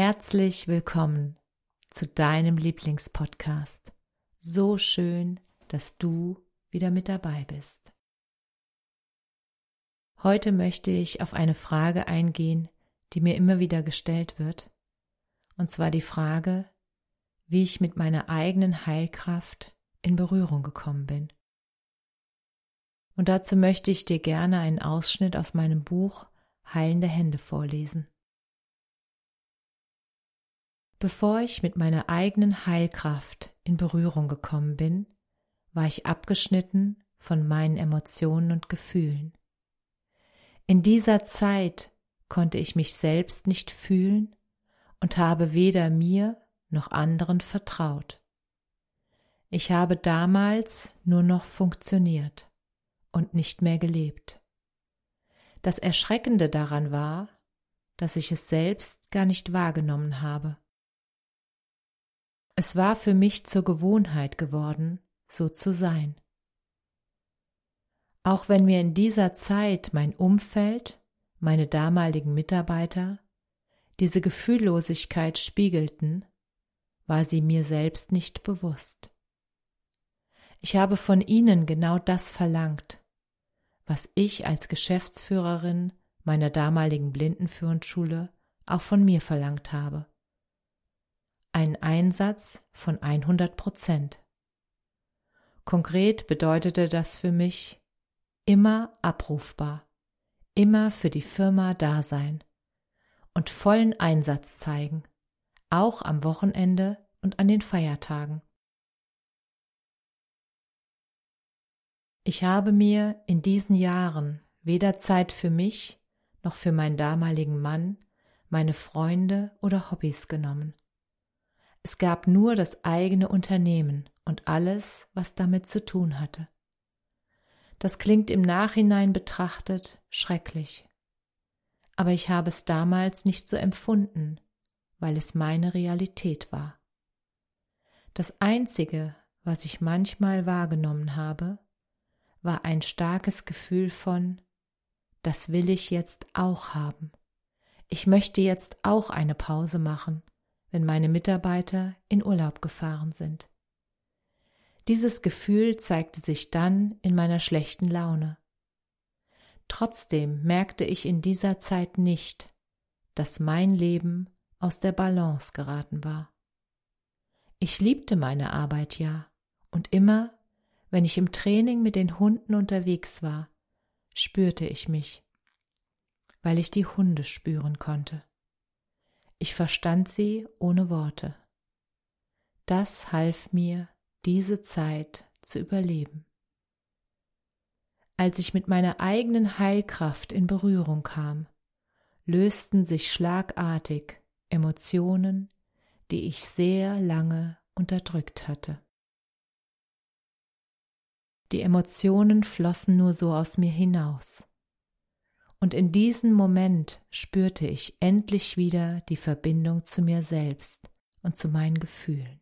Herzlich willkommen zu deinem Lieblingspodcast. So schön, dass du wieder mit dabei bist. Heute möchte ich auf eine Frage eingehen, die mir immer wieder gestellt wird, und zwar die Frage, wie ich mit meiner eigenen Heilkraft in Berührung gekommen bin. Und dazu möchte ich dir gerne einen Ausschnitt aus meinem Buch Heilende Hände vorlesen. Bevor ich mit meiner eigenen Heilkraft in Berührung gekommen bin, war ich abgeschnitten von meinen Emotionen und Gefühlen. In dieser Zeit konnte ich mich selbst nicht fühlen und habe weder mir noch anderen vertraut. Ich habe damals nur noch funktioniert und nicht mehr gelebt. Das Erschreckende daran war, dass ich es selbst gar nicht wahrgenommen habe. Es war für mich zur Gewohnheit geworden, so zu sein. Auch wenn mir in dieser Zeit mein Umfeld, meine damaligen Mitarbeiter, diese Gefühllosigkeit spiegelten, war sie mir selbst nicht bewusst. Ich habe von ihnen genau das verlangt, was ich als Geschäftsführerin meiner damaligen Blindenführungsschule auch von mir verlangt habe ein Einsatz von 100 Prozent. Konkret bedeutete das für mich immer abrufbar, immer für die Firma da sein und vollen Einsatz zeigen, auch am Wochenende und an den Feiertagen. Ich habe mir in diesen Jahren weder Zeit für mich noch für meinen damaligen Mann, meine Freunde oder Hobbys genommen. Es gab nur das eigene Unternehmen und alles, was damit zu tun hatte. Das klingt im Nachhinein betrachtet schrecklich. Aber ich habe es damals nicht so empfunden, weil es meine Realität war. Das Einzige, was ich manchmal wahrgenommen habe, war ein starkes Gefühl von, das will ich jetzt auch haben. Ich möchte jetzt auch eine Pause machen wenn meine Mitarbeiter in Urlaub gefahren sind. Dieses Gefühl zeigte sich dann in meiner schlechten Laune. Trotzdem merkte ich in dieser Zeit nicht, dass mein Leben aus der Balance geraten war. Ich liebte meine Arbeit ja, und immer, wenn ich im Training mit den Hunden unterwegs war, spürte ich mich, weil ich die Hunde spüren konnte. Ich verstand sie ohne Worte. Das half mir, diese Zeit zu überleben. Als ich mit meiner eigenen Heilkraft in Berührung kam, lösten sich schlagartig Emotionen, die ich sehr lange unterdrückt hatte. Die Emotionen flossen nur so aus mir hinaus und in diesem Moment spürte ich endlich wieder die Verbindung zu mir selbst und zu meinen Gefühlen.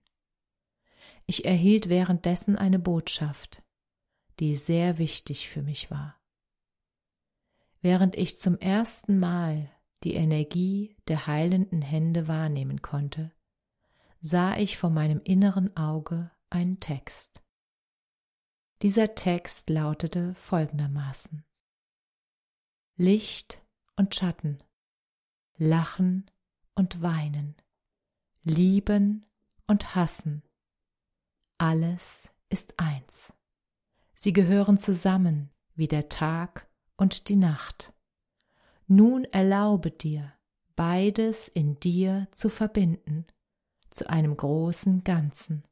Ich erhielt währenddessen eine Botschaft, die sehr wichtig für mich war. Während ich zum ersten Mal die Energie der heilenden Hände wahrnehmen konnte, sah ich vor meinem inneren Auge einen Text. Dieser Text lautete folgendermaßen Licht und Schatten, Lachen und Weinen, Lieben und Hassen. Alles ist eins. Sie gehören zusammen wie der Tag und die Nacht. Nun erlaube dir, beides in dir zu verbinden, zu einem großen Ganzen.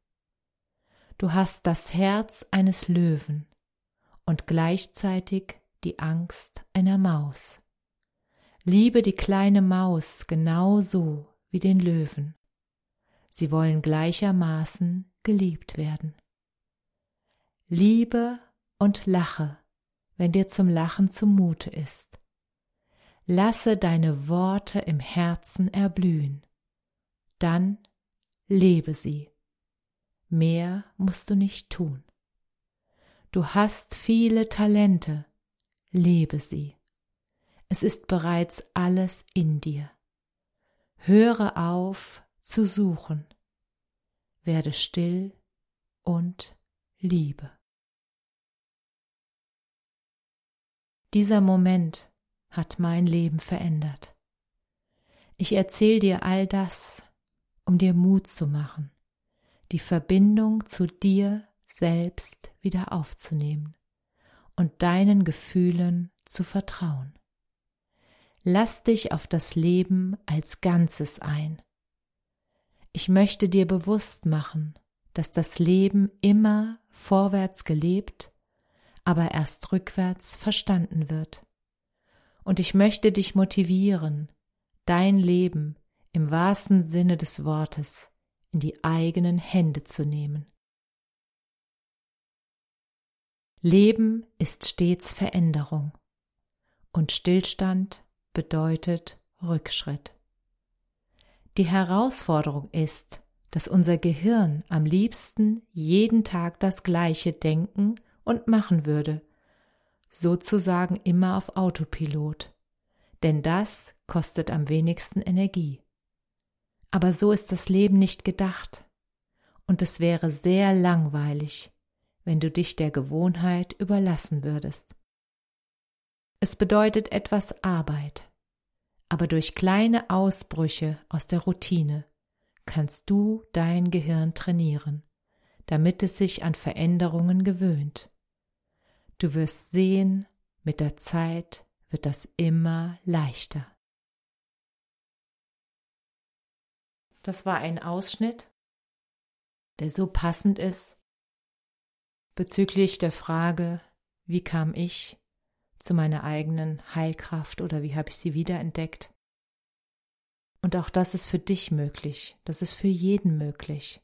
Du hast das Herz eines Löwen und gleichzeitig die Angst einer Maus. Liebe die kleine Maus genauso wie den Löwen. Sie wollen gleichermaßen geliebt werden. Liebe und lache, wenn dir zum Lachen zumute ist. Lasse deine Worte im Herzen erblühen. Dann lebe sie. Mehr musst du nicht tun. Du hast viele Talente, lebe sie. Es ist bereits alles in dir. Höre auf zu suchen. Werde still und liebe. Dieser Moment hat mein Leben verändert. Ich erzähle dir all das, um dir Mut zu machen, die Verbindung zu dir selbst wieder aufzunehmen und deinen Gefühlen zu vertrauen. Lass dich auf das Leben als Ganzes ein. Ich möchte dir bewusst machen, dass das Leben immer vorwärts gelebt, aber erst rückwärts verstanden wird. Und ich möchte dich motivieren, dein Leben im wahrsten Sinne des Wortes in die eigenen Hände zu nehmen. Leben ist stets Veränderung und Stillstand bedeutet Rückschritt. Die Herausforderung ist, dass unser Gehirn am liebsten jeden Tag das Gleiche denken und machen würde, sozusagen immer auf Autopilot, denn das kostet am wenigsten Energie. Aber so ist das Leben nicht gedacht, und es wäre sehr langweilig, wenn du dich der Gewohnheit überlassen würdest. Es bedeutet etwas Arbeit, aber durch kleine Ausbrüche aus der Routine kannst du dein Gehirn trainieren, damit es sich an Veränderungen gewöhnt. Du wirst sehen, mit der Zeit wird das immer leichter. Das war ein Ausschnitt, der so passend ist bezüglich der Frage, wie kam ich zu meiner eigenen Heilkraft oder wie habe ich sie wiederentdeckt. Und auch das ist für dich möglich, das ist für jeden möglich,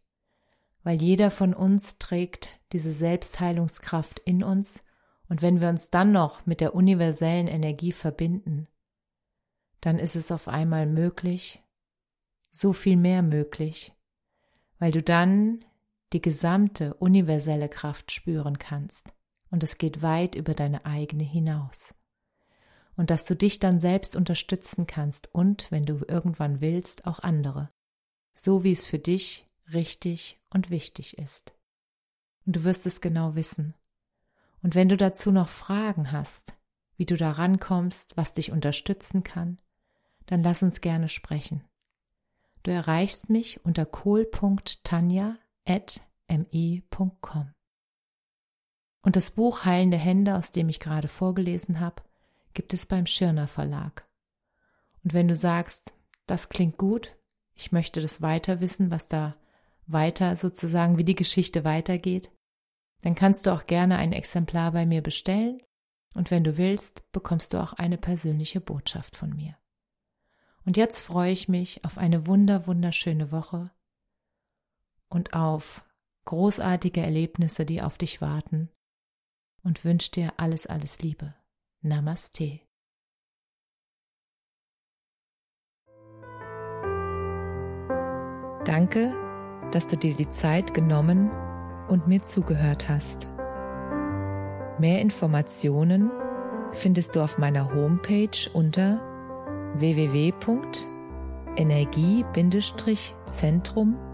weil jeder von uns trägt diese Selbstheilungskraft in uns. Und wenn wir uns dann noch mit der universellen Energie verbinden, dann ist es auf einmal möglich, so viel mehr möglich, weil du dann die gesamte universelle Kraft spüren kannst und es geht weit über deine eigene hinaus. Und dass du dich dann selbst unterstützen kannst und, wenn du irgendwann willst, auch andere, so wie es für dich richtig und wichtig ist. Und du wirst es genau wissen. Und wenn du dazu noch Fragen hast, wie du da rankommst, was dich unterstützen kann, dann lass uns gerne sprechen. Du erreichst mich unter kohl.tanja.me.com. Und das Buch Heilende Hände, aus dem ich gerade vorgelesen habe, gibt es beim Schirner Verlag. Und wenn du sagst, das klingt gut, ich möchte das weiter wissen, was da weiter sozusagen, wie die Geschichte weitergeht, dann kannst du auch gerne ein Exemplar bei mir bestellen und wenn du willst, bekommst du auch eine persönliche Botschaft von mir. Und jetzt freue ich mich auf eine wunder, wunderschöne Woche und auf großartige Erlebnisse, die auf dich warten und wünsche dir alles, alles Liebe. Namaste. Danke, dass du dir die Zeit genommen und mir zugehört hast. Mehr Informationen findest du auf meiner Homepage unter